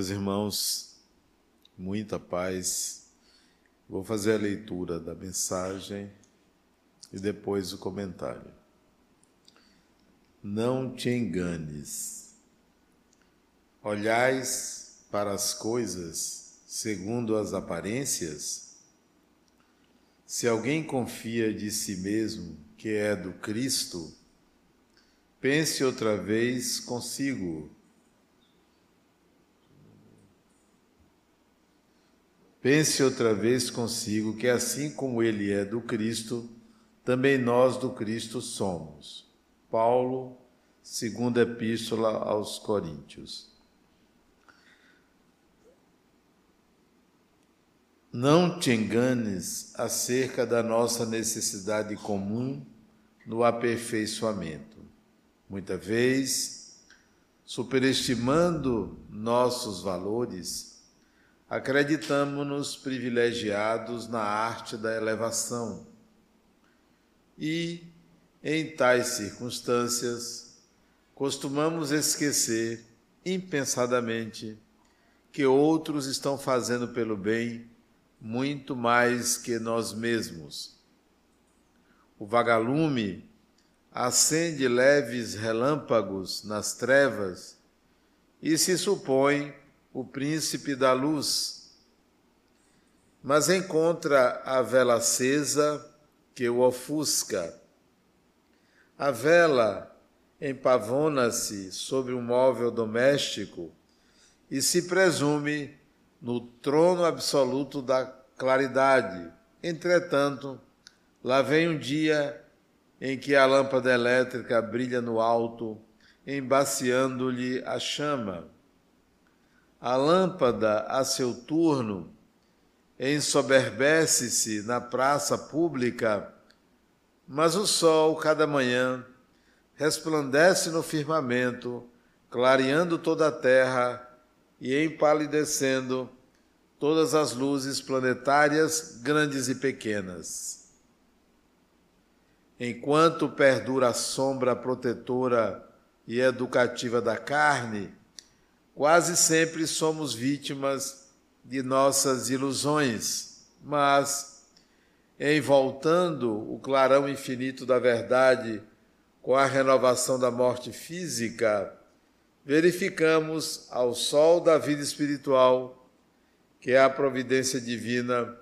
Meus irmãos, muita paz. Vou fazer a leitura da mensagem e depois o comentário. Não te enganes. Olhais para as coisas segundo as aparências? Se alguém confia de si mesmo que é do Cristo, pense outra vez consigo Pense outra vez consigo que, assim como ele é do Cristo, também nós do Cristo somos. Paulo, segunda epístola aos Coríntios. Não te enganes acerca da nossa necessidade comum no aperfeiçoamento. Muita vez, superestimando nossos valores, acreditamos-nos privilegiados na arte da elevação. E, em tais circunstâncias, costumamos esquecer impensadamente que outros estão fazendo pelo bem muito mais que nós mesmos. O vagalume acende leves relâmpagos nas trevas e se supõe o príncipe da luz, mas encontra a vela acesa que o ofusca. A vela empavona-se sobre um móvel doméstico e se presume no trono absoluto da claridade. Entretanto, lá vem um dia em que a lâmpada elétrica brilha no alto, embaciando-lhe a chama a lâmpada a seu turno ensoberbece-se na praça pública, mas o sol, cada manhã, resplandece no firmamento, clareando toda a terra e empalidecendo todas as luzes planetárias, grandes e pequenas. Enquanto perdura a sombra protetora e educativa da carne, Quase sempre somos vítimas de nossas ilusões, mas, em voltando o clarão infinito da verdade com a renovação da morte física, verificamos ao sol da vida espiritual que a providência divina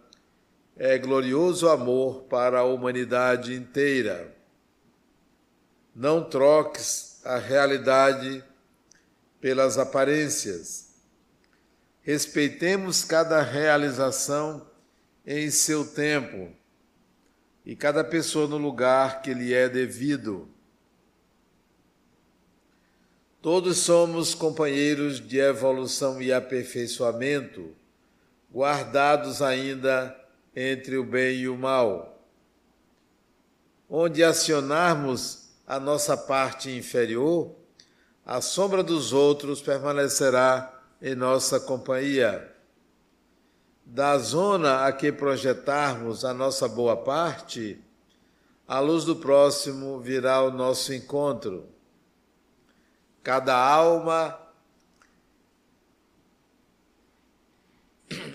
é glorioso amor para a humanidade inteira. Não troques a realidade pelas aparências. Respeitemos cada realização em seu tempo e cada pessoa no lugar que lhe é devido. Todos somos companheiros de evolução e aperfeiçoamento, guardados ainda entre o bem e o mal. Onde acionarmos a nossa parte inferior, a sombra dos outros permanecerá em nossa companhia. Da zona a que projetarmos a nossa boa parte, a luz do próximo virá ao nosso encontro. Cada alma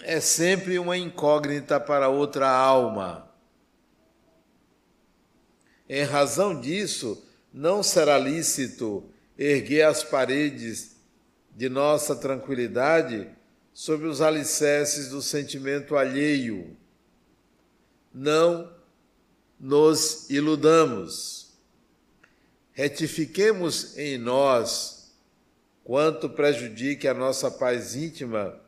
é sempre uma incógnita para outra alma. Em razão disso, não será lícito erguer as paredes de nossa tranquilidade sobre os alicerces do sentimento alheio. Não nos iludamos. Retifiquemos em nós quanto prejudique a nossa paz íntima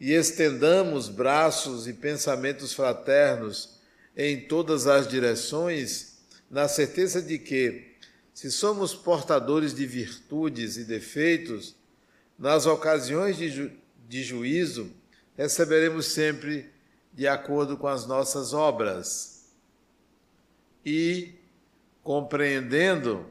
e estendamos braços e pensamentos fraternos em todas as direções, na certeza de que, se somos portadores de virtudes e defeitos, nas ocasiões de, ju de juízo, receberemos sempre de acordo com as nossas obras. E, compreendendo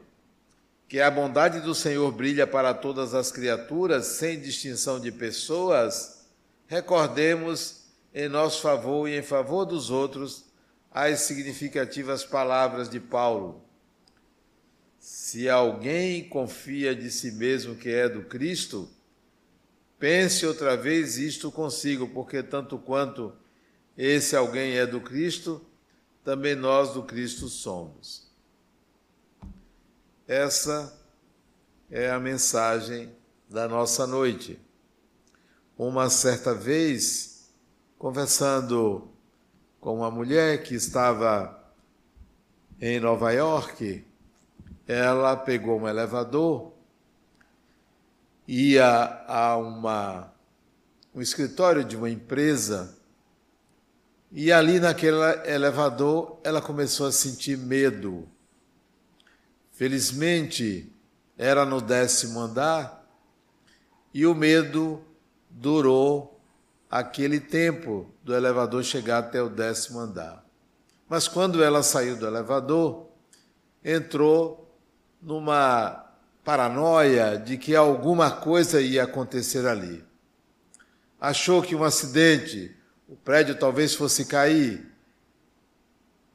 que a bondade do Senhor brilha para todas as criaturas, sem distinção de pessoas, recordemos em nosso favor e em favor dos outros as significativas palavras de Paulo se alguém confia de si mesmo que é do Cristo, pense outra vez isto consigo, porque tanto quanto esse alguém é do Cristo, também nós do Cristo somos. Essa é a mensagem da nossa noite. Uma certa vez, conversando com uma mulher que estava em Nova York, ela pegou um elevador, ia a uma, um escritório de uma empresa e ali naquele elevador ela começou a sentir medo. Felizmente era no décimo andar e o medo durou aquele tempo do elevador chegar até o décimo andar. Mas quando ela saiu do elevador, entrou numa paranoia de que alguma coisa ia acontecer ali. Achou que um acidente o prédio talvez fosse cair.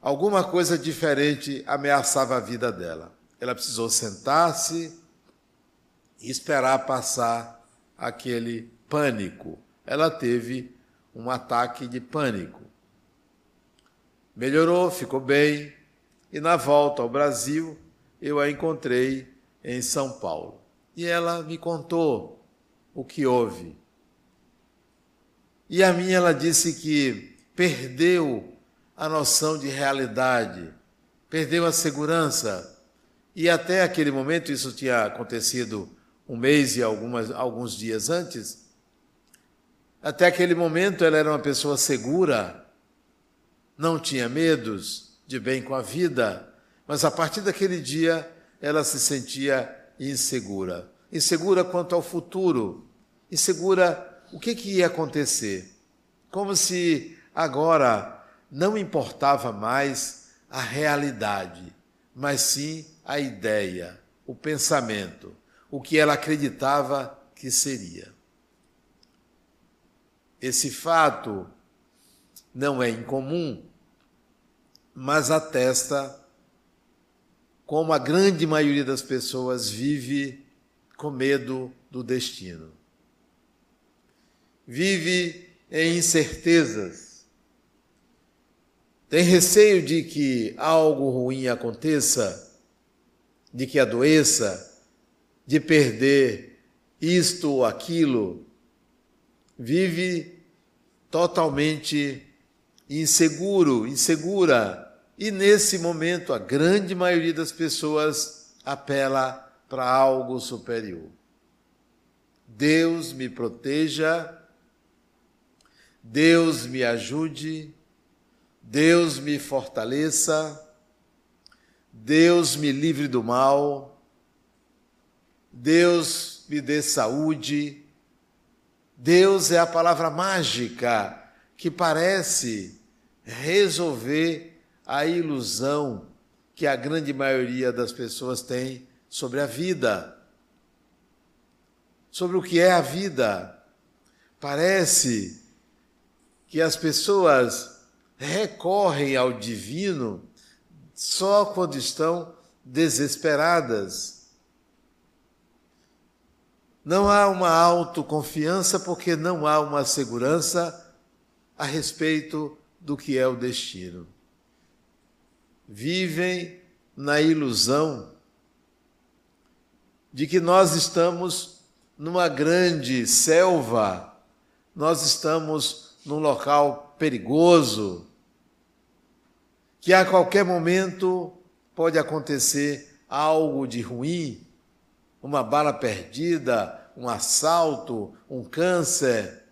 Alguma coisa diferente ameaçava a vida dela. Ela precisou sentar-se e esperar passar aquele pânico. Ela teve um ataque de pânico. Melhorou, ficou bem, e na volta ao Brasil eu a encontrei em São Paulo. E ela me contou o que houve. E a minha ela disse que perdeu a noção de realidade, perdeu a segurança. E até aquele momento, isso tinha acontecido um mês e algumas, alguns dias antes, até aquele momento ela era uma pessoa segura, não tinha medos de bem com a vida, mas a partir daquele dia ela se sentia insegura. Insegura quanto ao futuro, insegura o que, que ia acontecer? Como se agora não importava mais a realidade, mas sim a ideia, o pensamento, o que ela acreditava que seria. Esse fato não é incomum, mas atesta como a grande maioria das pessoas vive com medo do destino. Vive em incertezas, tem receio de que algo ruim aconteça, de que adoeça, de perder isto ou aquilo, vive totalmente inseguro, insegura. E nesse momento, a grande maioria das pessoas apela para algo superior. Deus me proteja Deus me ajude, Deus me fortaleça, Deus me livre do mal, Deus me dê saúde. Deus é a palavra mágica que parece resolver a ilusão que a grande maioria das pessoas tem sobre a vida, sobre o que é a vida. Parece que as pessoas recorrem ao divino só quando estão desesperadas. Não há uma autoconfiança porque não há uma segurança a respeito do que é o destino. Vivem na ilusão de que nós estamos numa grande selva, nós estamos num local perigoso, que a qualquer momento pode acontecer algo de ruim, uma bala perdida, um assalto, um câncer,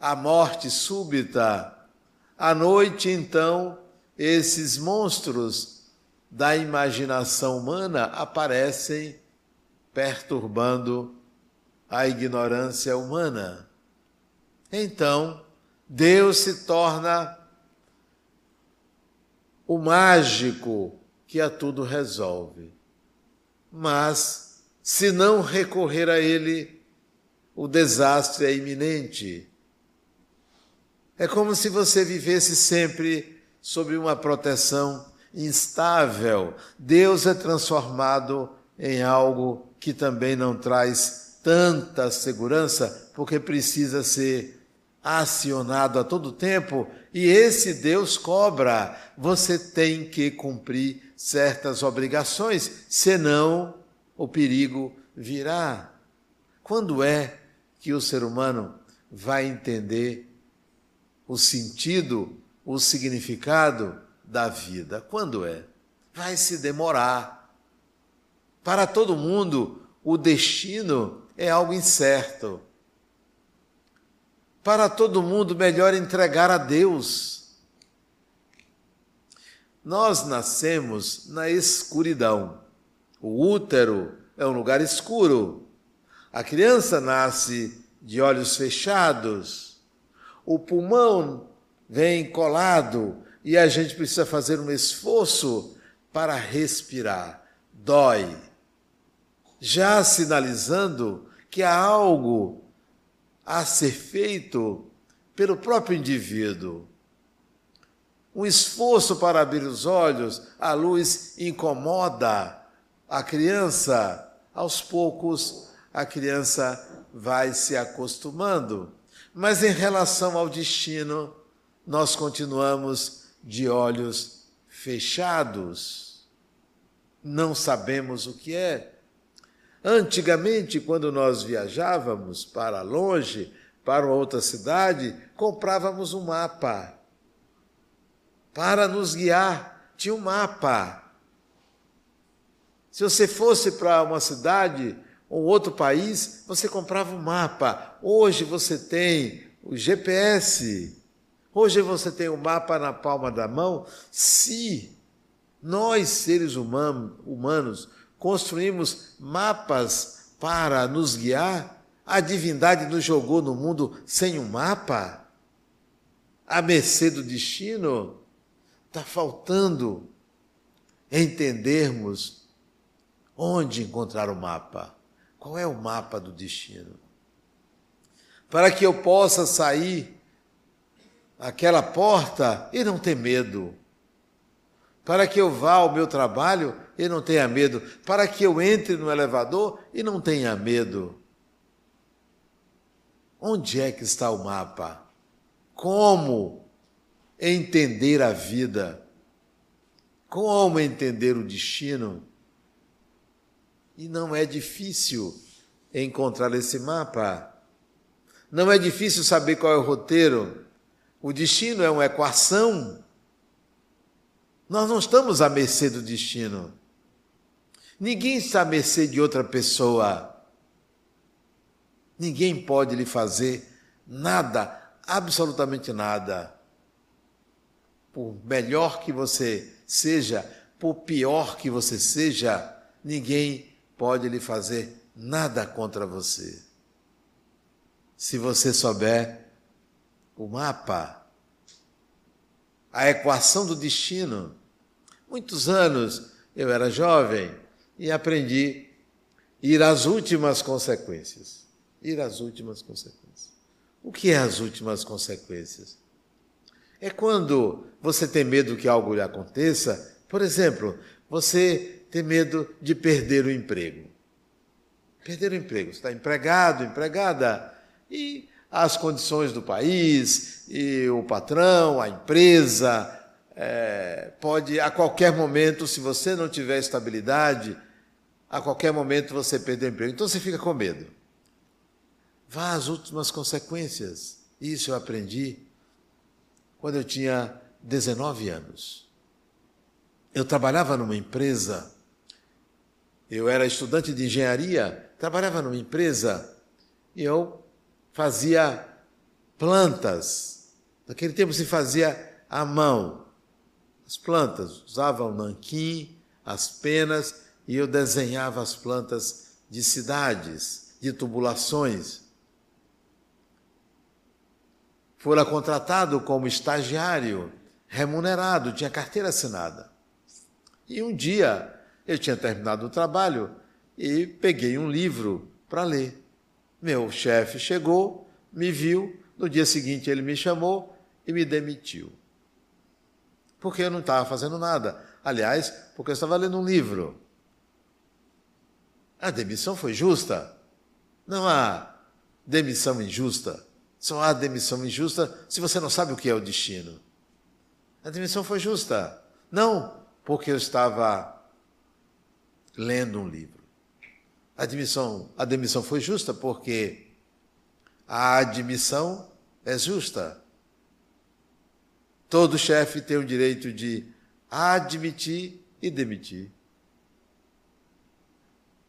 a morte súbita. À noite, então, esses monstros da imaginação humana aparecem perturbando a ignorância humana. Então, Deus se torna o mágico que a tudo resolve. Mas, se não recorrer a Ele, o desastre é iminente. É como se você vivesse sempre sob uma proteção instável. Deus é transformado em algo que também não traz tanta segurança porque precisa ser acionado a todo tempo e esse Deus cobra. Você tem que cumprir certas obrigações, senão o perigo virá. Quando é que o ser humano vai entender o sentido, o significado da vida? Quando é? Vai se demorar. Para todo mundo, o destino é algo incerto. Para todo mundo, melhor entregar a Deus. Nós nascemos na escuridão. O útero é um lugar escuro. A criança nasce de olhos fechados. O pulmão vem colado e a gente precisa fazer um esforço para respirar. Dói já sinalizando que há algo a ser feito pelo próprio indivíduo. Um esforço para abrir os olhos, a luz incomoda a criança. Aos poucos, a criança vai se acostumando. Mas em relação ao destino, nós continuamos de olhos fechados. Não sabemos o que é. Antigamente, quando nós viajávamos para longe, para outra cidade, comprávamos um mapa para nos guiar. Tinha um mapa. Se você fosse para uma cidade ou outro país, você comprava um mapa. Hoje você tem o GPS. Hoje você tem o mapa na palma da mão. Se nós, seres humanos, construímos mapas para nos guiar, a divindade nos jogou no mundo sem um mapa, à mercê do destino. Está faltando entendermos onde encontrar o mapa. Qual é o mapa do destino? Para que eu possa sair aquela porta e não ter medo. Para que eu vá ao meu trabalho e não tenha medo, para que eu entre no elevador e não tenha medo. Onde é que está o mapa? Como entender a vida? Como entender o destino? E não é difícil encontrar esse mapa. Não é difícil saber qual é o roteiro. O destino é uma equação. Nós não estamos à mercê do destino. Ninguém está à mercê de outra pessoa. Ninguém pode lhe fazer nada, absolutamente nada. Por melhor que você seja, por pior que você seja, ninguém pode lhe fazer nada contra você. Se você souber o mapa, a equação do destino. Muitos anos eu era jovem, e aprendi ir às últimas consequências. Ir às últimas consequências. O que é as últimas consequências? É quando você tem medo que algo lhe aconteça, por exemplo, você tem medo de perder o emprego. Perder o emprego, você está empregado, empregada, e as condições do país, e o patrão, a empresa, é, pode a qualquer momento, se você não tiver estabilidade, a qualquer momento você perder o emprego. Então você fica com medo. Vá às últimas consequências. Isso eu aprendi quando eu tinha 19 anos. Eu trabalhava numa empresa, eu era estudante de engenharia, trabalhava numa empresa e eu fazia plantas. Naquele tempo se fazia à mão. As plantas, usava o nanquim, as penas e eu desenhava as plantas de cidades, de tubulações. Fora contratado como estagiário, remunerado, tinha carteira assinada. E um dia eu tinha terminado o trabalho e peguei um livro para ler. Meu chefe chegou, me viu, no dia seguinte ele me chamou e me demitiu. Porque eu não estava fazendo nada. Aliás, porque eu estava lendo um livro. A demissão foi justa. Não há demissão injusta. Só há demissão injusta se você não sabe o que é o destino. A demissão foi justa. Não porque eu estava lendo um livro. A demissão, a demissão foi justa porque a admissão é justa. Todo chefe tem o direito de admitir e demitir.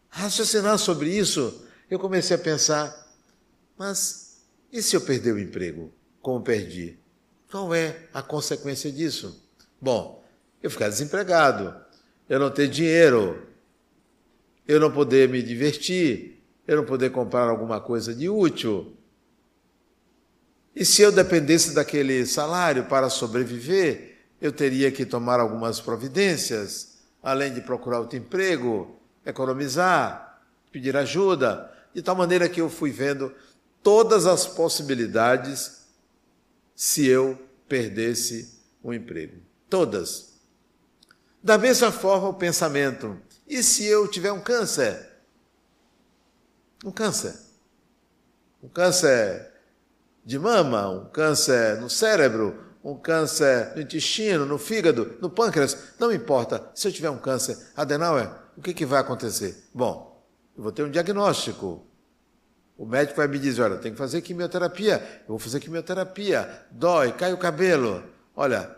Raciocinar sobre isso, eu comecei a pensar, mas e se eu perder o emprego? Como perdi? Qual é a consequência disso? Bom, eu ficar desempregado, eu não ter dinheiro, eu não poder me divertir, eu não poder comprar alguma coisa de útil. E se eu dependesse daquele salário para sobreviver, eu teria que tomar algumas providências, além de procurar outro emprego, economizar, pedir ajuda, de tal maneira que eu fui vendo todas as possibilidades se eu perdesse o emprego. Todas. Da mesma forma, o pensamento: e se eu tiver um câncer? Um câncer. Um câncer de mama, um câncer no cérebro, um câncer no intestino, no fígado, no pâncreas, não importa. Se eu tiver um câncer adenauer, o que, que vai acontecer? Bom, eu vou ter um diagnóstico. O médico vai me dizer: olha, tem que fazer quimioterapia. Eu vou fazer quimioterapia. Dói, cai o cabelo. Olha,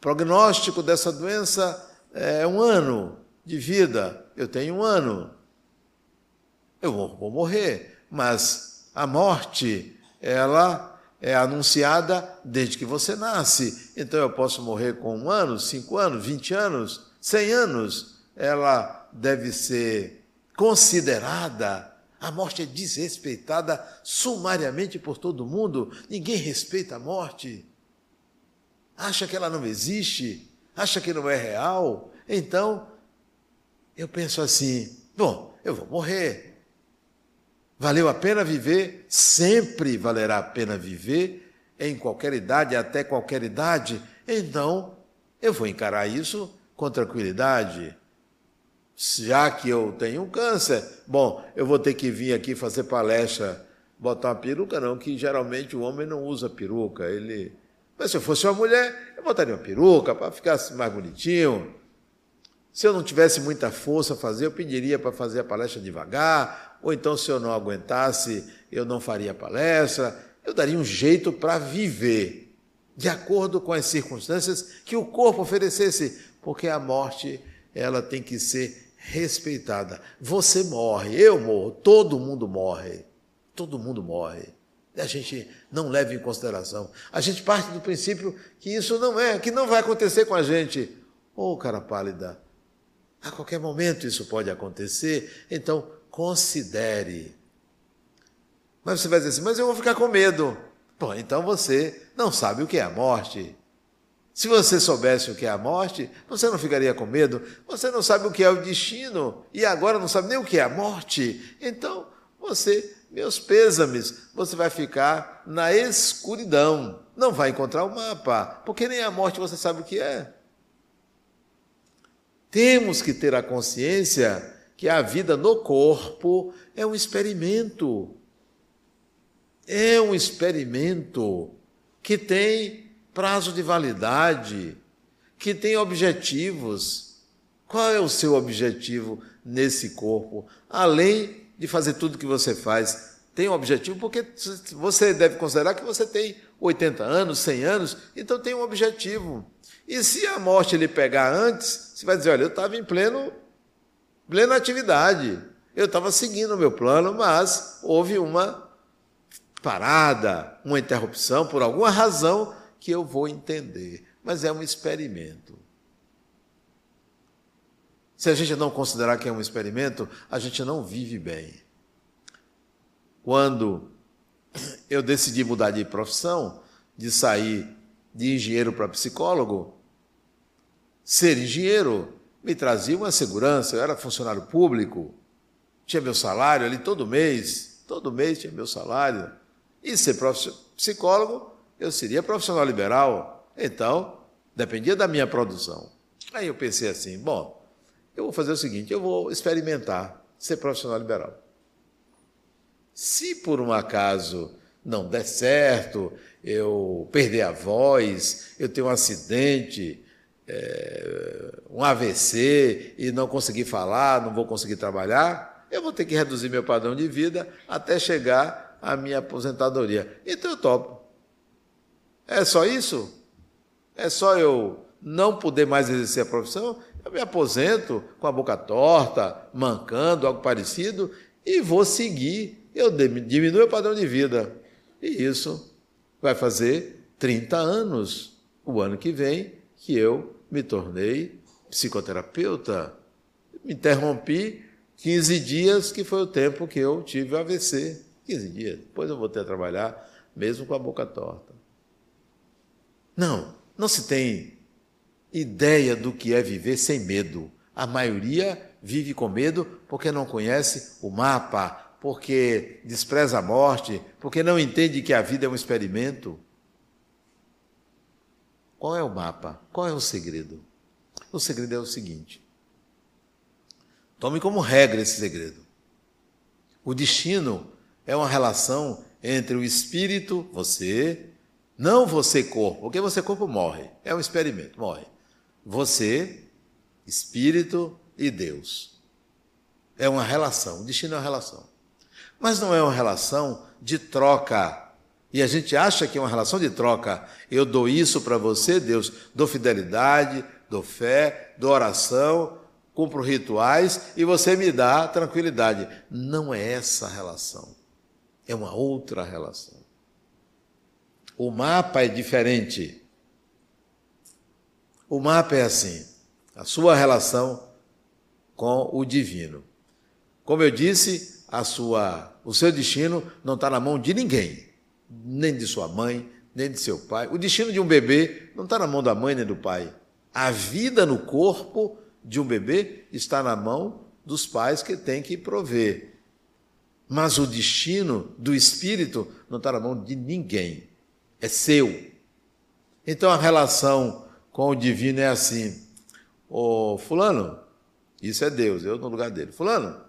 prognóstico dessa doença é um ano de vida, eu tenho um ano. Eu vou, morrer, mas a morte, ela é anunciada desde que você nasce. Então eu posso morrer com um ano, cinco anos, vinte anos, cem anos. Ela deve ser considerada. A morte é desrespeitada sumariamente por todo mundo. Ninguém respeita a morte. Acha que ela não existe, acha que não é real. Então, eu penso assim: bom, eu vou morrer. Valeu a pena viver? Sempre valerá a pena viver, em qualquer idade, até qualquer idade. Então, eu vou encarar isso com tranquilidade. Já que eu tenho um câncer, bom, eu vou ter que vir aqui fazer palestra, botar uma peruca, não, que geralmente o homem não usa peruca. Ele. Mas se eu fosse uma mulher, eu botaria uma peruca para ficar mais bonitinho. Se eu não tivesse muita força a fazer, eu pediria para fazer a palestra devagar, ou então, se eu não aguentasse, eu não faria a palestra. Eu daria um jeito para viver, de acordo com as circunstâncias que o corpo oferecesse, porque a morte ela tem que ser respeitada. Você morre, eu morro, todo mundo morre. Todo mundo morre. A gente não leva em consideração. A gente parte do princípio que isso não é, que não vai acontecer com a gente. Ô, oh, cara pálida, a qualquer momento isso pode acontecer, então considere. Mas você vai dizer assim, mas eu vou ficar com medo. Bom, então você não sabe o que é a morte. Se você soubesse o que é a morte, você não ficaria com medo. Você não sabe o que é o destino e agora não sabe nem o que é a morte. Então, você, meus pêsames, você vai ficar na escuridão. Não vai encontrar o mapa, porque nem a morte você sabe o que é. Temos que ter a consciência que a vida no corpo é um experimento. É um experimento que tem prazo de validade, que tem objetivos. Qual é o seu objetivo nesse corpo? Além de fazer tudo que você faz, tem um objetivo, porque você deve considerar que você tem 80 anos, 100 anos, então tem um objetivo. E se a morte lhe pegar antes, você vai dizer: olha, eu estava em pleno, plena atividade, eu estava seguindo o meu plano, mas houve uma parada, uma interrupção, por alguma razão que eu vou entender. Mas é um experimento. Se a gente não considerar que é um experimento, a gente não vive bem. Quando eu decidi mudar de profissão, de sair de engenheiro para psicólogo, ser engenheiro me trazia uma segurança, eu era funcionário público, tinha meu salário ali todo mês, todo mês tinha meu salário. E ser psicólogo, eu seria profissional liberal, então dependia da minha produção. Aí eu pensei assim: bom, eu vou fazer o seguinte, eu vou experimentar ser profissional liberal. Se por um acaso não der certo, eu perder a voz, eu ter um acidente, é, um AVC e não conseguir falar, não vou conseguir trabalhar, eu vou ter que reduzir meu padrão de vida até chegar à minha aposentadoria. Então eu topo. É só isso? É só eu não poder mais exercer a profissão? Eu me aposento com a boca torta, mancando, algo parecido, e vou seguir. Eu diminuo o padrão de vida. E isso vai fazer 30 anos, o ano que vem, que eu me tornei psicoterapeuta. Me interrompi 15 dias, que foi o tempo que eu tive AVC. 15 dias. Depois eu voltei a trabalhar, mesmo com a boca torta. Não, não se tem ideia do que é viver sem medo. A maioria vive com medo porque não conhece o mapa, porque despreza a morte, porque não entende que a vida é um experimento. Qual é o mapa? Qual é o segredo? O segredo é o seguinte: tome como regra esse segredo. O destino é uma relação entre o espírito, você, não você corpo, porque você corpo morre, é um experimento, morre. Você, espírito e Deus. É uma relação, o destino é uma relação. Mas não é uma relação de troca. E a gente acha que é uma relação de troca. Eu dou isso para você, Deus, dou fidelidade, dou fé, dou oração, cumpro rituais e você me dá tranquilidade. Não é essa a relação. É uma outra relação. O mapa é diferente. O mapa é assim: a sua relação com o divino. Como eu disse, a sua, o seu destino não está na mão de ninguém, nem de sua mãe, nem de seu pai. O destino de um bebê não está na mão da mãe nem do pai. A vida no corpo de um bebê está na mão dos pais que têm que prover. Mas o destino do espírito não está na mão de ninguém, é seu. Então a relação com o divino é assim: Ô Fulano, isso é Deus, eu no lugar dele. Fulano,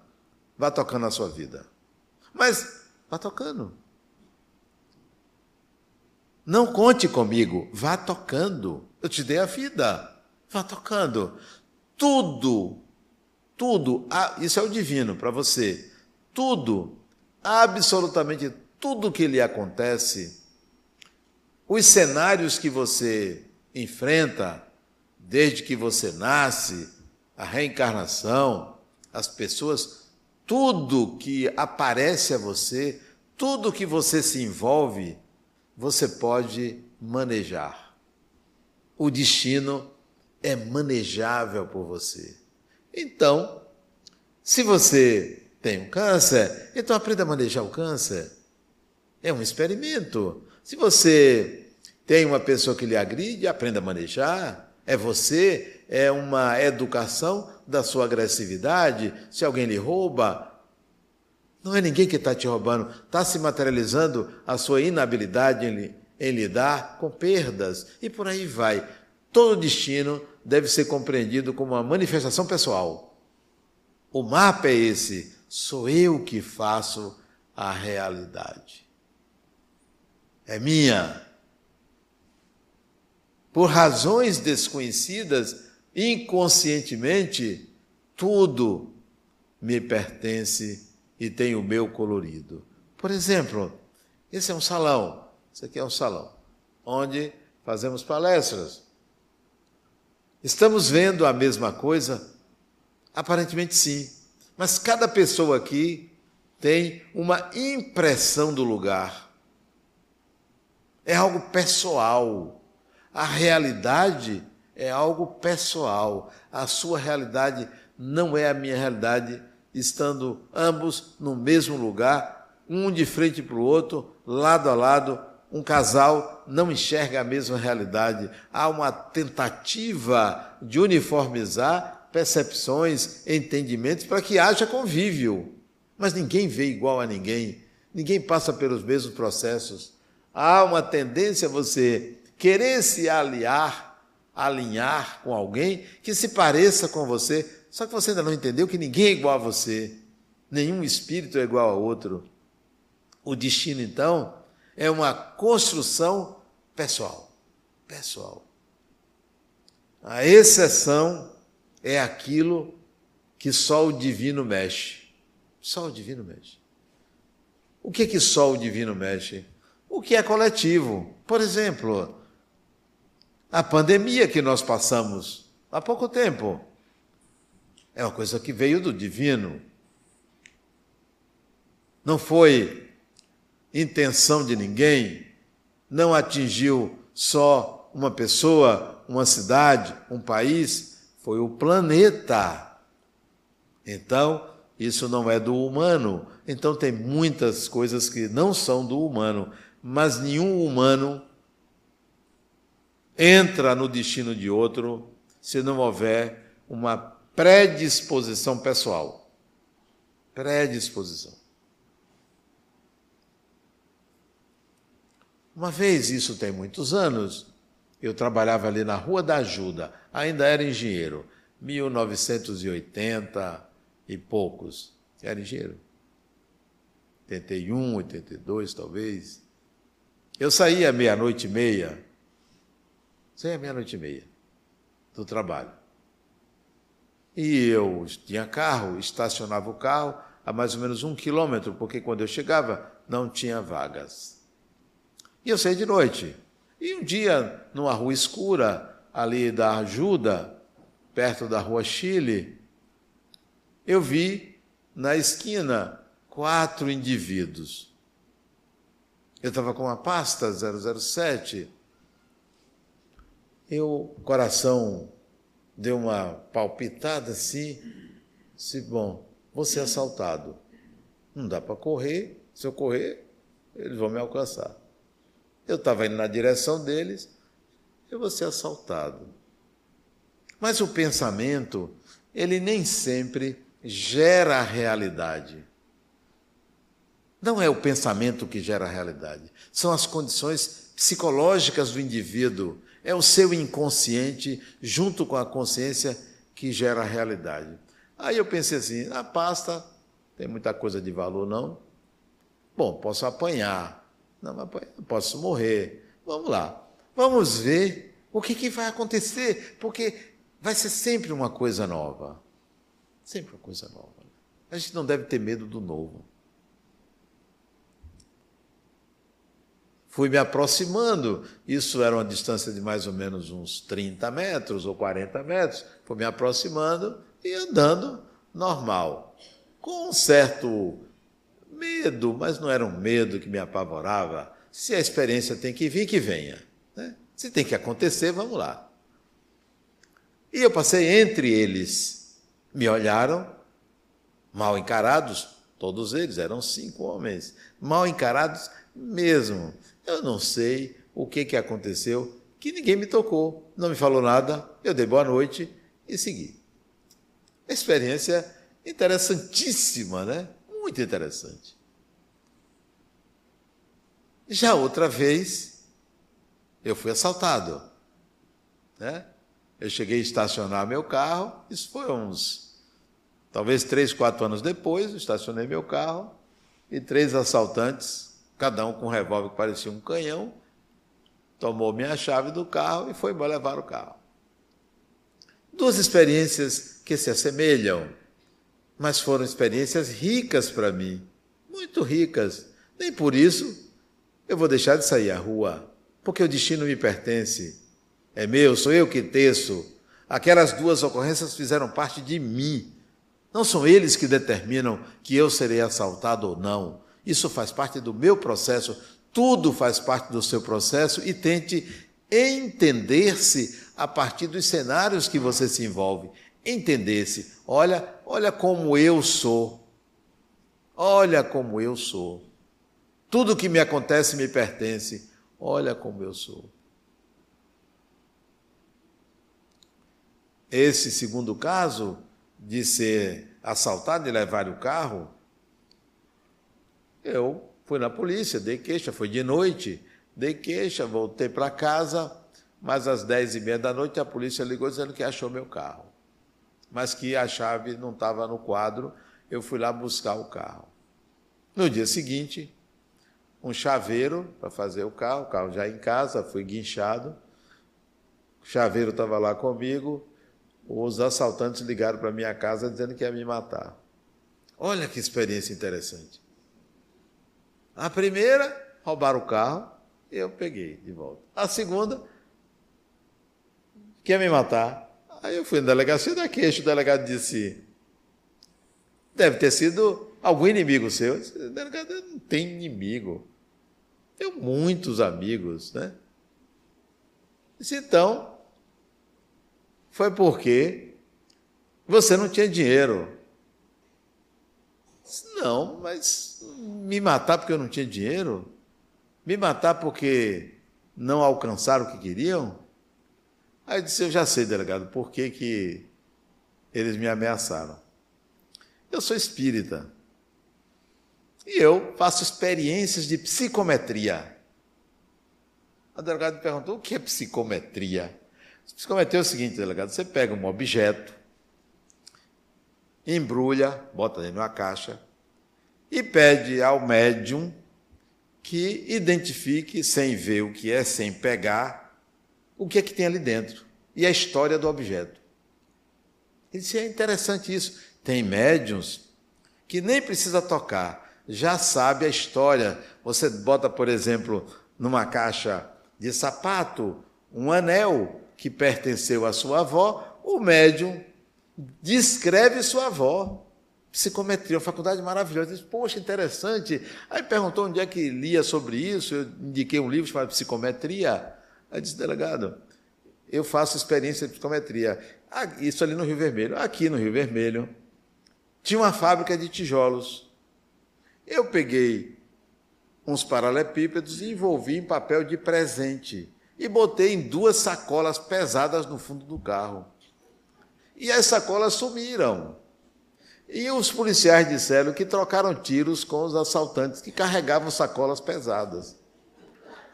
Vá tocando a sua vida. Mas vá tocando. Não conte comigo, vá tocando. Eu te dei a vida. Vá tocando. Tudo, tudo, isso é o divino para você. Tudo, absolutamente tudo que lhe acontece, os cenários que você enfrenta, desde que você nasce, a reencarnação, as pessoas, tudo que aparece a você, tudo que você se envolve, você pode manejar. O destino é manejável por você. Então, se você tem um câncer, então aprenda a manejar o câncer. É um experimento. Se você tem uma pessoa que lhe agride, aprenda a manejar. É você, é uma educação da sua agressividade, se alguém lhe rouba, não é ninguém que está te roubando, está se materializando a sua inabilidade em, em lidar com perdas e por aí vai. Todo destino deve ser compreendido como uma manifestação pessoal. O mapa é esse, sou eu que faço a realidade. É minha. Por razões desconhecidas, inconscientemente, tudo me pertence e tem o meu colorido. Por exemplo, esse é um salão, esse aqui é um salão, onde fazemos palestras. Estamos vendo a mesma coisa? Aparentemente sim, mas cada pessoa aqui tem uma impressão do lugar. É algo pessoal. A realidade é algo pessoal. A sua realidade não é a minha realidade, estando ambos no mesmo lugar, um de frente para o outro, lado a lado, um casal não enxerga a mesma realidade. Há uma tentativa de uniformizar percepções, entendimentos, para que haja convívio. Mas ninguém vê igual a ninguém, ninguém passa pelos mesmos processos. Há uma tendência a você querer se aliar alinhar com alguém que se pareça com você, só que você ainda não entendeu que ninguém é igual a você, nenhum espírito é igual a outro. O destino, então, é uma construção pessoal. Pessoal. A exceção é aquilo que só o divino mexe. Só o divino mexe. O que é que só o divino mexe? O que é coletivo. Por exemplo, a pandemia que nós passamos há pouco tempo é uma coisa que veio do divino. Não foi intenção de ninguém, não atingiu só uma pessoa, uma cidade, um país, foi o planeta. Então, isso não é do humano. Então, tem muitas coisas que não são do humano, mas nenhum humano entra no destino de outro se não houver uma predisposição pessoal. Predisposição. Uma vez, isso tem muitos anos, eu trabalhava ali na Rua da Ajuda, ainda era engenheiro, 1980 e poucos. Era engenheiro. 81, 82 talvez. Eu saía meia-noite e meia, saía meia-noite e meia do trabalho. E eu tinha carro, estacionava o carro a mais ou menos um quilômetro, porque quando eu chegava não tinha vagas. E eu saí de noite. E um dia, numa rua escura, ali da Ajuda, perto da rua Chile, eu vi na esquina quatro indivíduos. Eu estava com uma pasta 007. Eu, coração deu uma palpitada assim, se bom, vou ser assaltado. Não dá para correr, se eu correr, eles vão me alcançar. Eu estava indo na direção deles, eu vou ser assaltado. Mas o pensamento, ele nem sempre gera a realidade. Não é o pensamento que gera a realidade, são as condições psicológicas do indivíduo, é o seu inconsciente junto com a consciência que gera a realidade. Aí eu pensei assim: a pasta tem muita coisa de valor, não? Bom, posso apanhar, não, mas posso morrer. Vamos lá, vamos ver o que, que vai acontecer, porque vai ser sempre uma coisa nova. Sempre uma coisa nova. A gente não deve ter medo do novo. Fui me aproximando, isso era uma distância de mais ou menos uns 30 metros ou 40 metros. Fui me aproximando e andando normal, com um certo medo, mas não era um medo que me apavorava. Se a experiência tem que vir, que venha. Né? Se tem que acontecer, vamos lá. E eu passei entre eles. Me olharam, mal encarados, todos eles, eram cinco homens, mal encarados mesmo. Eu não sei o que, que aconteceu, que ninguém me tocou, não me falou nada, eu dei boa noite e segui. Experiência interessantíssima, né? Muito interessante. Já outra vez, eu fui assaltado. Né? Eu cheguei a estacionar meu carro, isso foi uns, talvez três, quatro anos depois, eu estacionei meu carro e três assaltantes cada um com um revólver que parecia um canhão, tomou minha chave do carro e foi embora levar o carro. Duas experiências que se assemelham, mas foram experiências ricas para mim, muito ricas. Nem por isso eu vou deixar de sair à rua, porque o destino me pertence. É meu, sou eu que teço. Aquelas duas ocorrências fizeram parte de mim. Não são eles que determinam que eu serei assaltado ou não. Isso faz parte do meu processo, tudo faz parte do seu processo e tente entender-se a partir dos cenários que você se envolve. Entender-se. Olha, olha como eu sou. Olha como eu sou. Tudo que me acontece me pertence. Olha como eu sou. Esse segundo caso, de ser assaltado e levar o carro, eu fui na polícia, dei queixa, foi de noite, dei queixa, voltei para casa, mas às dez e meia da noite a polícia ligou dizendo que achou meu carro, mas que a chave não estava no quadro, eu fui lá buscar o carro. No dia seguinte, um chaveiro para fazer o carro, o carro já em casa, fui guinchado. O chaveiro estava lá comigo. Os assaltantes ligaram para minha casa dizendo que ia me matar. Olha que experiência interessante. A primeira, roubaram o carro, eu peguei de volta. A segunda, quer me matar. Aí eu fui na delegacia da queixa, o delegado disse: deve ter sido algum inimigo seu. Eu disse, delegado, eu não tem inimigo. Tenho muitos amigos, né? Disse, então, foi porque você não tinha dinheiro. Disse, não, mas me matar porque eu não tinha dinheiro? Me matar porque não alcançaram o que queriam? Aí disse, eu já sei, delegado, por que, que eles me ameaçaram. Eu sou espírita. E eu faço experiências de psicometria. A delegada perguntou: o que é psicometria? Psicometria é o seguinte, delegado: você pega um objeto, embrulha, bota dentro de uma caixa e pede ao médium que identifique, sem ver o que é, sem pegar, o que é que tem ali dentro e a história do objeto. Ele disse: é interessante isso. Tem médiums que nem precisa tocar, já sabe a história. Você bota, por exemplo, numa caixa de sapato um anel que pertenceu à sua avó, o médium descreve sua avó. Psicometria, uma faculdade maravilhosa. Diz, Poxa, interessante. Aí perguntou onde é que lia sobre isso. Eu indiquei um livro chamado Psicometria. Aí disse, delegado, eu faço experiência de psicometria. Ah, isso ali no Rio Vermelho. Aqui no Rio Vermelho tinha uma fábrica de tijolos. Eu peguei uns paralelepípedos e envolvi em papel de presente e botei em duas sacolas pesadas no fundo do carro. E as sacolas sumiram. E os policiais disseram que trocaram tiros com os assaltantes que carregavam sacolas pesadas.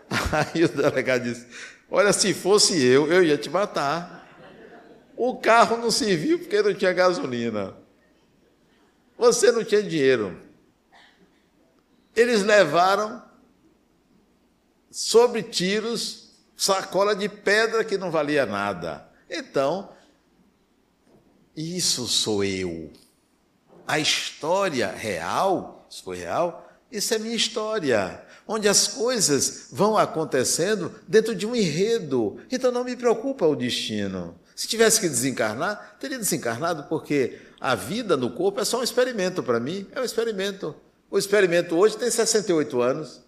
Aí o delegado disse: Olha, se fosse eu, eu ia te matar. O carro não serviu porque não tinha gasolina. Você não tinha dinheiro. Eles levaram sobre tiros sacola de pedra que não valia nada. Então, isso sou eu. A história real, isso foi real, isso é minha história, onde as coisas vão acontecendo dentro de um enredo. Então não me preocupa o destino. Se tivesse que desencarnar, teria desencarnado porque a vida no corpo é só um experimento para mim, é um experimento. O experimento hoje tem 68 anos,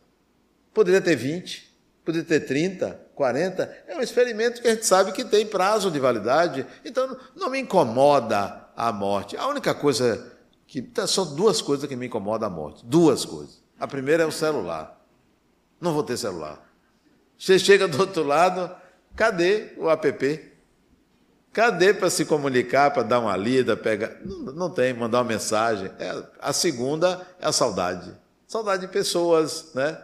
poderia ter 20, poderia ter 30, 40. É um experimento que a gente sabe que tem prazo de validade, então não me incomoda a morte. A única coisa que. Tá, são duas coisas que me incomodam a morte. Duas coisas. A primeira é o celular. Não vou ter celular. Você chega do outro lado, cadê o app? Cadê para se comunicar, para dar uma lida, pegar? Não, não tem, mandar uma mensagem. É, a segunda é a saudade. Saudade de pessoas, né?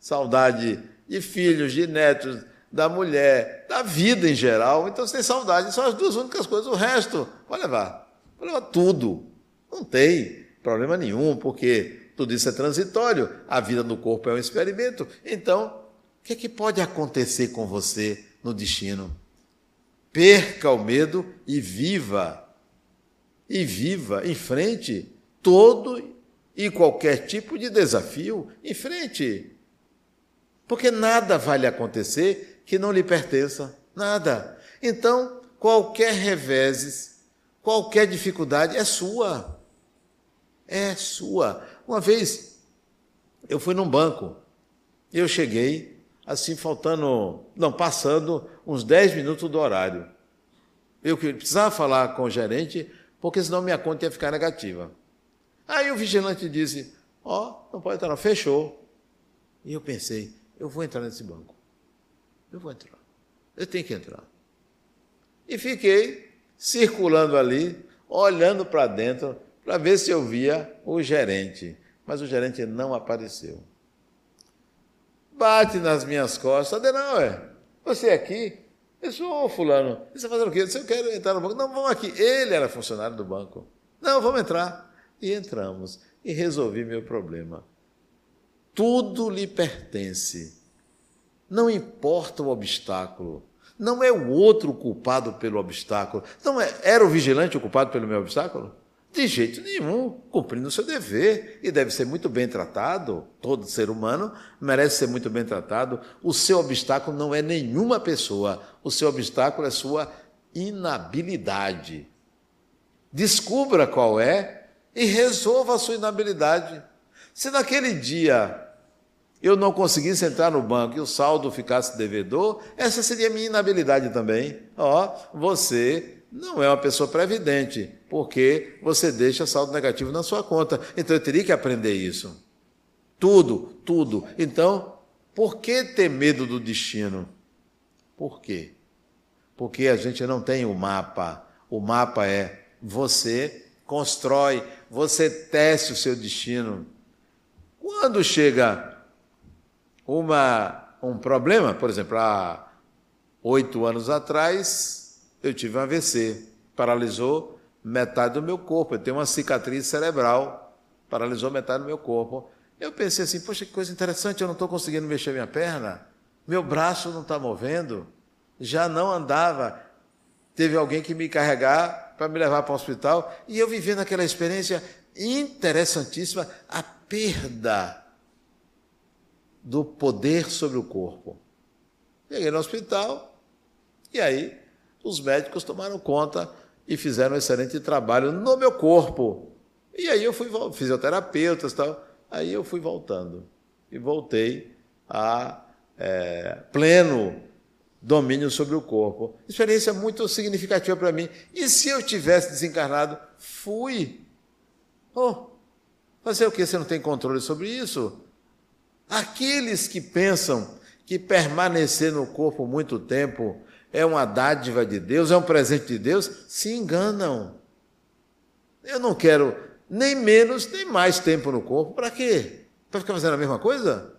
Saudade de filhos, de netos, da mulher, da vida em geral. Então você tem saudade. São as duas únicas coisas. O resto, pode levar. Pode levar tudo. Não tem problema nenhum, porque tudo isso é transitório. A vida no corpo é um experimento. Então, o que, é que pode acontecer com você no destino? Perca o medo e viva. E viva, em frente todo e qualquer tipo de desafio, em frente. Porque nada vai lhe acontecer que não lhe pertença, nada. Então, qualquer reveses, qualquer dificuldade é sua. É sua. Uma vez eu fui num banco, eu cheguei assim faltando, não, passando uns 10 minutos do horário. Eu precisava falar com o gerente, porque senão minha conta ia ficar negativa. Aí o vigilante disse: Ó, oh, não pode entrar, não. fechou. E eu pensei: eu vou entrar nesse banco. Eu vou entrar. Eu tenho que entrar. E fiquei circulando ali, olhando para dentro, para ver se eu via o gerente. Mas o gerente não apareceu bate nas minhas costas. Adenauer, você é aqui? Eu sou fulano. Você está fazendo o quê? Eu quero entrar no banco. Não, vamos aqui. Ele era funcionário do banco. Não, vamos entrar. E entramos. E resolvi meu problema. Tudo lhe pertence. Não importa o obstáculo. Não é o outro culpado pelo obstáculo. Não é, era o vigilante o culpado pelo meu obstáculo? De jeito nenhum, cumprindo o seu dever e deve ser muito bem tratado. Todo ser humano merece ser muito bem tratado. O seu obstáculo não é nenhuma pessoa, o seu obstáculo é sua inabilidade. Descubra qual é e resolva a sua inabilidade. Se naquele dia eu não conseguisse entrar no banco e o saldo ficasse devedor, essa seria a minha inabilidade também. Ó, oh, você não é uma pessoa previdente, porque você deixa saldo negativo na sua conta. Então eu teria que aprender isso. Tudo, tudo. Então, por que ter medo do destino? Por quê? Porque a gente não tem o mapa. O mapa é você constrói, você teste o seu destino. Quando chega uma, um problema, por exemplo, há oito anos atrás, eu tive um AVC, paralisou metade do meu corpo. Eu tenho uma cicatriz cerebral, paralisou metade do meu corpo. Eu pensei assim, poxa, que coisa interessante, eu não estou conseguindo mexer minha perna, meu braço não está movendo, já não andava. Teve alguém que me carregar para me levar para o hospital e eu vivendo aquela experiência interessantíssima, a perda do poder sobre o corpo. Cheguei no hospital e aí os médicos tomaram conta e fizeram um excelente trabalho no meu corpo. E aí eu fui fisioterapeutas tal. Aí eu fui voltando e voltei a é, pleno domínio sobre o corpo. Experiência muito significativa para mim. E se eu tivesse desencarnado, fui. Oh, fazer o que? Você não tem controle sobre isso? Aqueles que pensam que permanecer no corpo muito tempo é uma dádiva de Deus, é um presente de Deus, se enganam. Eu não quero nem menos nem mais tempo no corpo. Para quê? Para ficar fazendo a mesma coisa?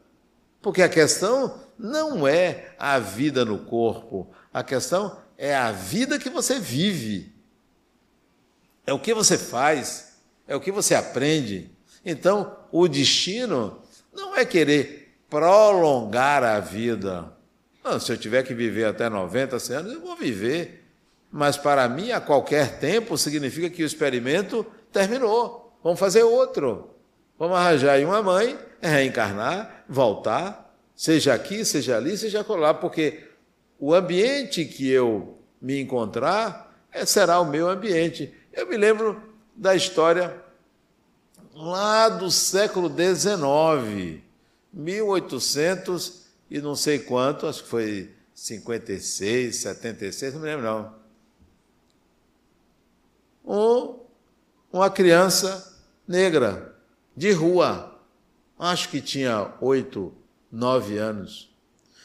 Porque a questão não é a vida no corpo, a questão é a vida que você vive. É o que você faz, é o que você aprende. Então, o destino não é querer prolongar a vida. Não, se eu tiver que viver até 90, 100 anos, eu vou viver. Mas para mim, a qualquer tempo, significa que o experimento terminou. Vamos fazer outro. Vamos arranjar aí uma mãe, reencarnar, voltar, seja aqui, seja ali, seja lá, porque o ambiente que eu me encontrar é, será o meu ambiente. Eu me lembro da história lá do século XIX, 1800 e não sei quanto, acho que foi 56, 76, não me lembro não. Um, uma criança negra, de rua, acho que tinha oito, nove anos,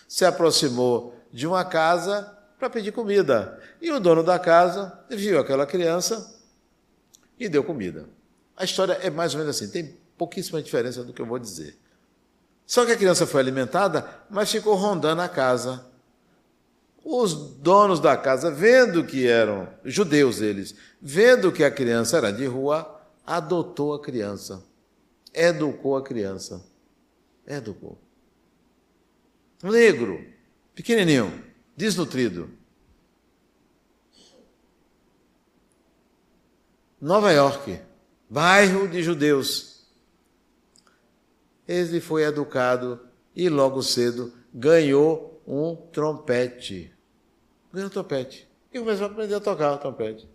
se aproximou de uma casa para pedir comida. E o dono da casa viu aquela criança e deu comida. A história é mais ou menos assim, tem pouquíssima diferença do que eu vou dizer. Só que a criança foi alimentada, mas ficou rondando a casa. Os donos da casa, vendo que eram judeus eles, vendo que a criança era de rua, adotou a criança, educou a criança. Educou. Negro, pequenininho, desnutrido. Nova York, bairro de judeus ele foi educado e logo cedo ganhou um trompete. Ganhou um trompete. E começou a aprender a tocar o trompete.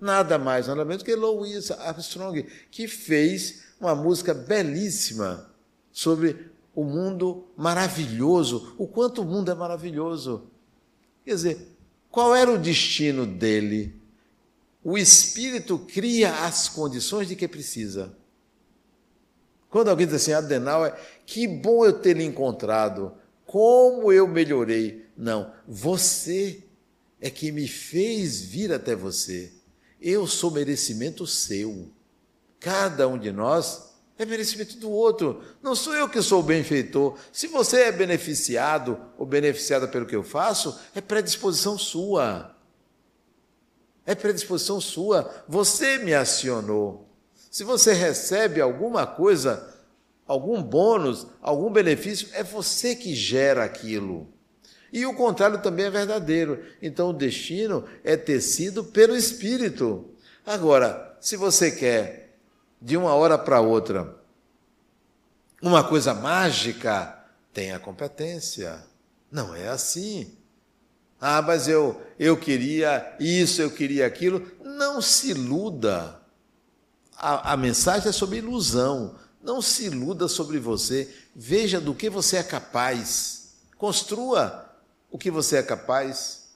Nada mais, nada menos que Louis Armstrong, que fez uma música belíssima sobre o mundo maravilhoso, o quanto o mundo é maravilhoso. Quer dizer, qual era o destino dele? O espírito cria as condições de que precisa. Quando alguém diz assim, Adenauer, que bom eu ter lhe encontrado, como eu melhorei. Não, você é que me fez vir até você. Eu sou merecimento seu. Cada um de nós é merecimento do outro. Não sou eu que sou o benfeitor. Se você é beneficiado ou beneficiada pelo que eu faço, é predisposição sua. É predisposição sua. Você me acionou. Se você recebe alguma coisa, algum bônus, algum benefício, é você que gera aquilo. E o contrário também é verdadeiro. Então o destino é tecido pelo espírito. Agora, se você quer de uma hora para outra uma coisa mágica, tenha competência. Não é assim. Ah, mas eu, eu queria isso, eu queria aquilo. Não se iluda. A, a mensagem é sobre ilusão. Não se iluda sobre você. Veja do que você é capaz. Construa o que você é capaz.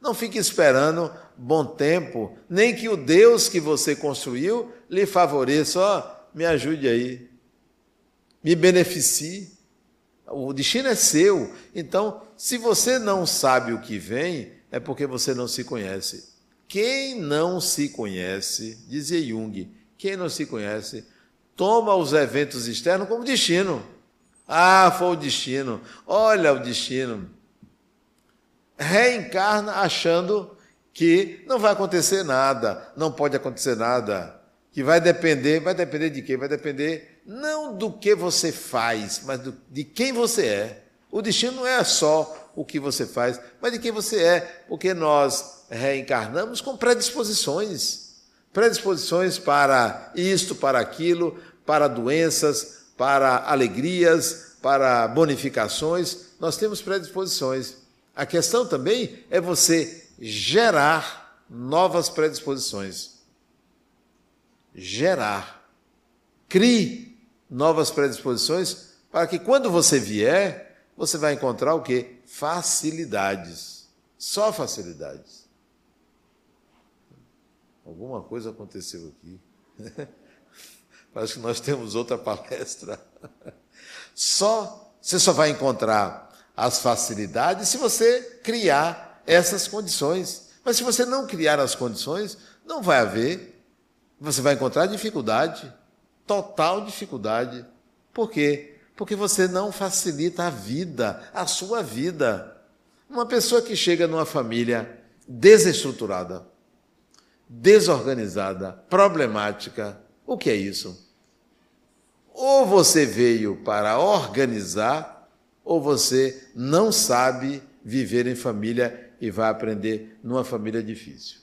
Não fique esperando bom tempo, nem que o Deus que você construiu lhe favoreça. Ó, oh, me ajude aí, me beneficie. O destino é seu. Então, se você não sabe o que vem, é porque você não se conhece. Quem não se conhece, dizia Jung, quem não se conhece, toma os eventos externos como destino. Ah, foi o destino. Olha o destino. Reencarna achando que não vai acontecer nada, não pode acontecer nada, que vai depender, vai depender de quê? Vai depender não do que você faz, mas do, de quem você é. O destino não é só o que você faz, mas de quem você é, porque nós reencarnamos com predisposições. Predisposições para isto, para aquilo, para doenças, para alegrias, para bonificações. Nós temos predisposições. A questão também é você gerar novas predisposições. Gerar. Crie novas predisposições para que quando você vier, você vai encontrar o quê? Facilidades. Só facilidades. Alguma coisa aconteceu aqui. Parece que nós temos outra palestra. Só, você só vai encontrar as facilidades se você criar essas condições. Mas se você não criar as condições, não vai haver. Você vai encontrar dificuldade, total dificuldade. Por quê? Porque você não facilita a vida, a sua vida. Uma pessoa que chega numa família desestruturada, desorganizada, problemática, o que é isso? Ou você veio para organizar, ou você não sabe viver em família e vai aprender numa família difícil.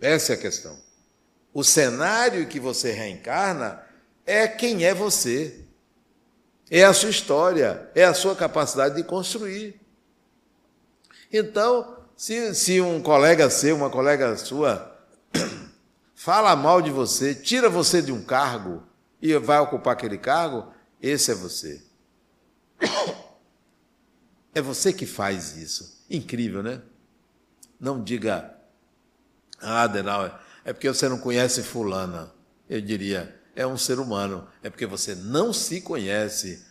Essa é a questão. O cenário que você reencarna é quem é você. É a sua história, é a sua capacidade de construir. Então, se, se um colega seu, uma colega sua, fala mal de você, tira você de um cargo e vai ocupar aquele cargo, esse é você. É você que faz isso. Incrível, né? Não diga, ah, Adenauer, é porque você não conhece Fulana. Eu diria, é um ser humano. É porque você não se conhece.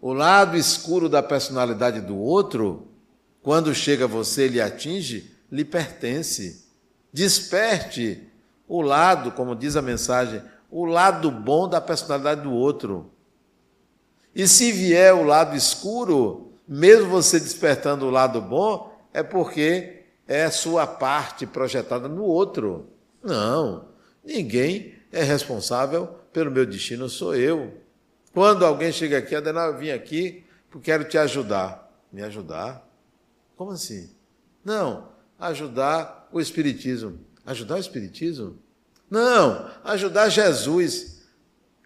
O lado escuro da personalidade do outro, quando chega a você lhe atinge, lhe pertence. Desperte o lado, como diz a mensagem, o lado bom da personalidade do outro. E se vier o lado escuro, mesmo você despertando o lado bom, é porque é sua parte projetada no outro. Não, ninguém é responsável pelo meu destino, sou eu. Quando alguém chega aqui, Adenal, eu vim aqui porque quero te ajudar. Me ajudar? Como assim? Não, ajudar o Espiritismo. Ajudar o Espiritismo? Não, ajudar Jesus.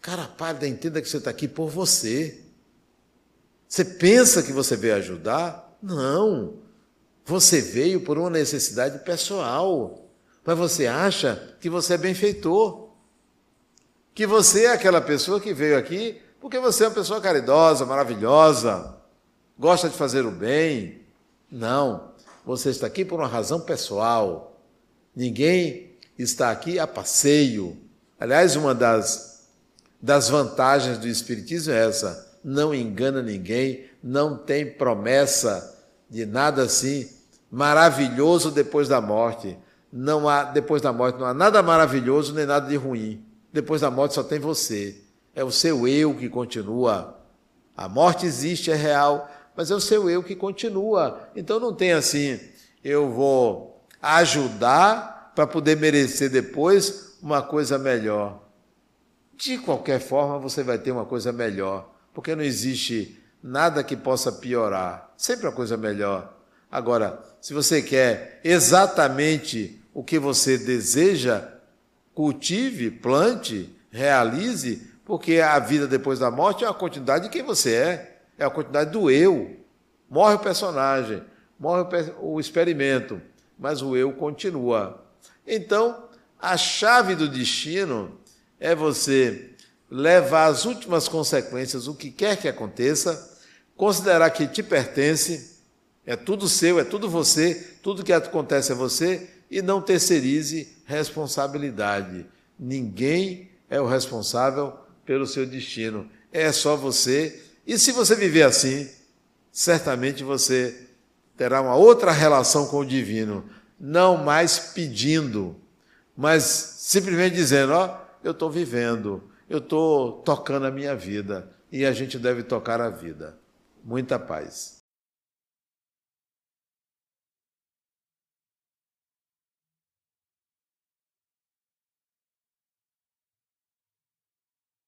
Cara pálida, entenda que você está aqui por você. Você pensa que você veio ajudar? Não. Você veio por uma necessidade pessoal. Mas você acha que você é benfeitor. Que você é aquela pessoa que veio aqui porque você é uma pessoa caridosa, maravilhosa, gosta de fazer o bem. Não. Você está aqui por uma razão pessoal. Ninguém está aqui a passeio. Aliás, uma das, das vantagens do Espiritismo é essa: não engana ninguém, não tem promessa de nada assim maravilhoso depois da morte. Não há depois da morte não há nada maravilhoso nem nada de ruim. Depois da morte só tem você. É o seu eu que continua. A morte existe, é real, mas é o seu eu que continua. Então não tem assim, eu vou ajudar para poder merecer depois uma coisa melhor. de qualquer forma você vai ter uma coisa melhor, porque não existe nada que possa piorar, sempre uma coisa melhor. Agora, se você quer exatamente o que você deseja, cultive, plante, realize, porque a vida depois da morte é a continuidade de quem você é, é a continuidade do eu. Morre o personagem, morre o experimento, mas o eu continua. Então, a chave do destino é você levar as últimas consequências, o que quer que aconteça, considerar que te pertence, é tudo seu, é tudo você, tudo que acontece é você, e não terceirize responsabilidade. Ninguém é o responsável pelo seu destino, é só você. E se você viver assim, certamente você terá uma outra relação com o divino, não mais pedindo, mas simplesmente dizendo: Ó, eu estou vivendo, eu estou tocando a minha vida, e a gente deve tocar a vida. Muita paz.